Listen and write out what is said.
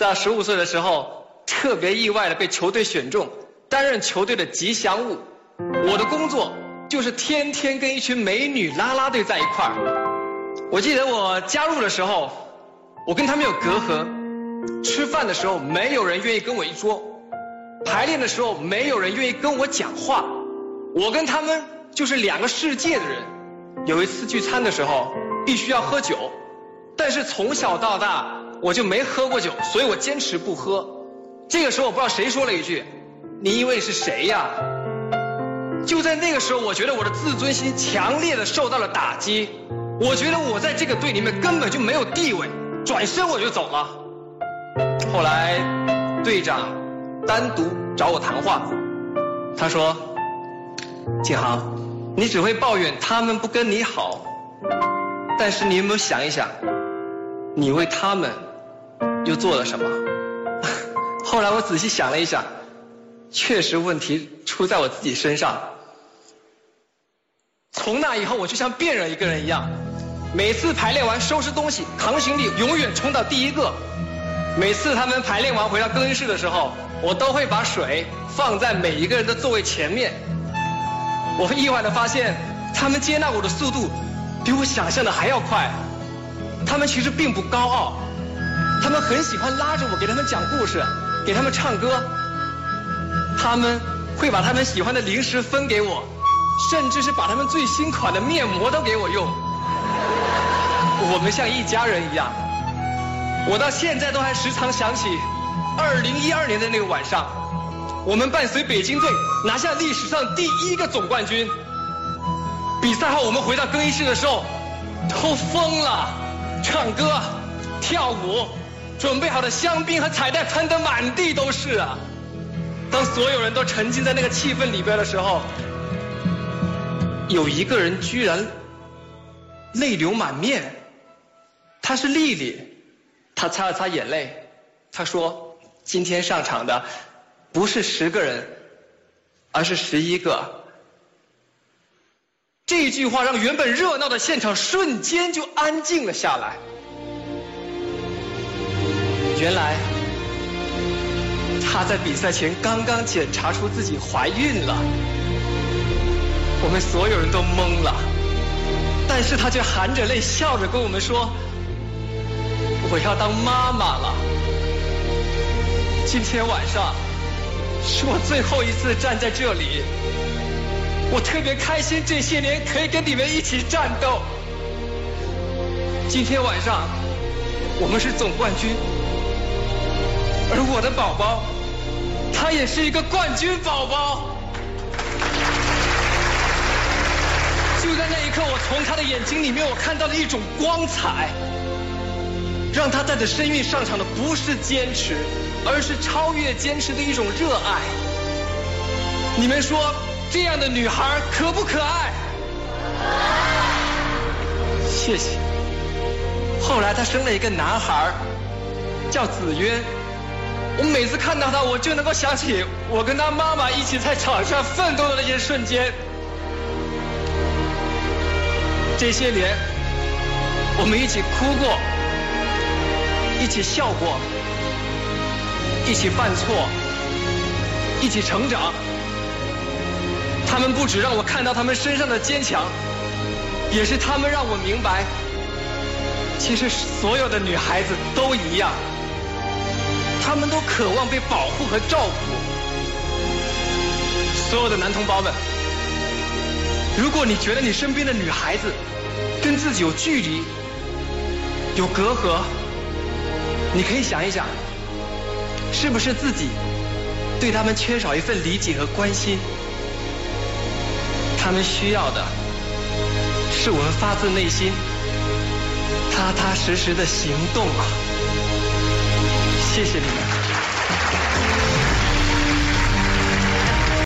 在十五岁的时候，特别意外的被球队选中，担任球队的吉祥物。我的工作就是天天跟一群美女啦啦队在一块儿。我记得我加入的时候，我跟他们有隔阂。吃饭的时候，没有人愿意跟我一桌；排练的时候，没有人愿意跟我讲话。我跟他们就是两个世界的人。有一次聚餐的时候，必须要喝酒，但是从小到大。我就没喝过酒，所以我坚持不喝。这个时候我不知道谁说了一句：“你以为是谁呀？”就在那个时候，我觉得我的自尊心强烈的受到了打击。我觉得我在这个队里面根本就没有地位，转身我就走了。后来队长单独找我谈话，他说：“景航，你只会抱怨他们不跟你好，但是你有没有想一想，你为他们？”又做了什么？后来我仔细想了一想，确实问题出在我自己身上。从那以后，我就像变了一个人一样，每次排练完收拾东西，扛行李永远冲到第一个。每次他们排练完回到更衣室的时候，我都会把水放在每一个人的座位前面。我会意外的发现，他们接纳我的速度比我想象的还要快。他们其实并不高傲。他们很喜欢拉着我给他们讲故事，给他们唱歌。他们会把他们喜欢的零食分给我，甚至是把他们最新款的面膜都给我用。我们像一家人一样。我到现在都还时常想起2012年的那个晚上，我们伴随北京队拿下历史上第一个总冠军。比赛后我们回到更衣室的时候，都疯了，唱歌，跳舞。准备好的香槟和彩带喷得满地都是啊！当所有人都沉浸在那个气氛里边的时候，有一个人居然泪流满面。她是丽丽，她擦了擦眼泪，她说：“今天上场的不是十个人，而是十一个。”这句话让原本热闹的现场瞬间就安静了下来。原来，她在比赛前刚刚检查出自己怀孕了，我们所有人都懵了，但是她却含着泪笑着跟我们说：“我要当妈妈了。”今天晚上是我最后一次站在这里，我特别开心，这些年可以跟你们一起战斗。今天晚上我们是总冠军。而我的宝宝，他也是一个冠军宝宝。就在那一刻，我从他的眼睛里面，我看到了一种光彩。让他带着身孕上场的不是坚持，而是超越坚持的一种热爱。你们说，这样的女孩可不可爱？谢谢。后来她生了一个男孩，叫子渊。我每次看到他，我就能够想起我跟他妈妈一起在场上奋斗的那些瞬间。这些年，我们一起哭过，一起笑过，一起犯错，一起成长。他们不止让我看到他们身上的坚强，也是他们让我明白，其实所有的女孩子都一样。他们都渴望被保护和照顾。所有的男同胞们，如果你觉得你身边的女孩子跟自己有距离、有隔阂，你可以想一想，是不是自己对他们缺少一份理解和关心？他们需要的是我们发自内心、踏踏实实的行动啊！谢谢你们。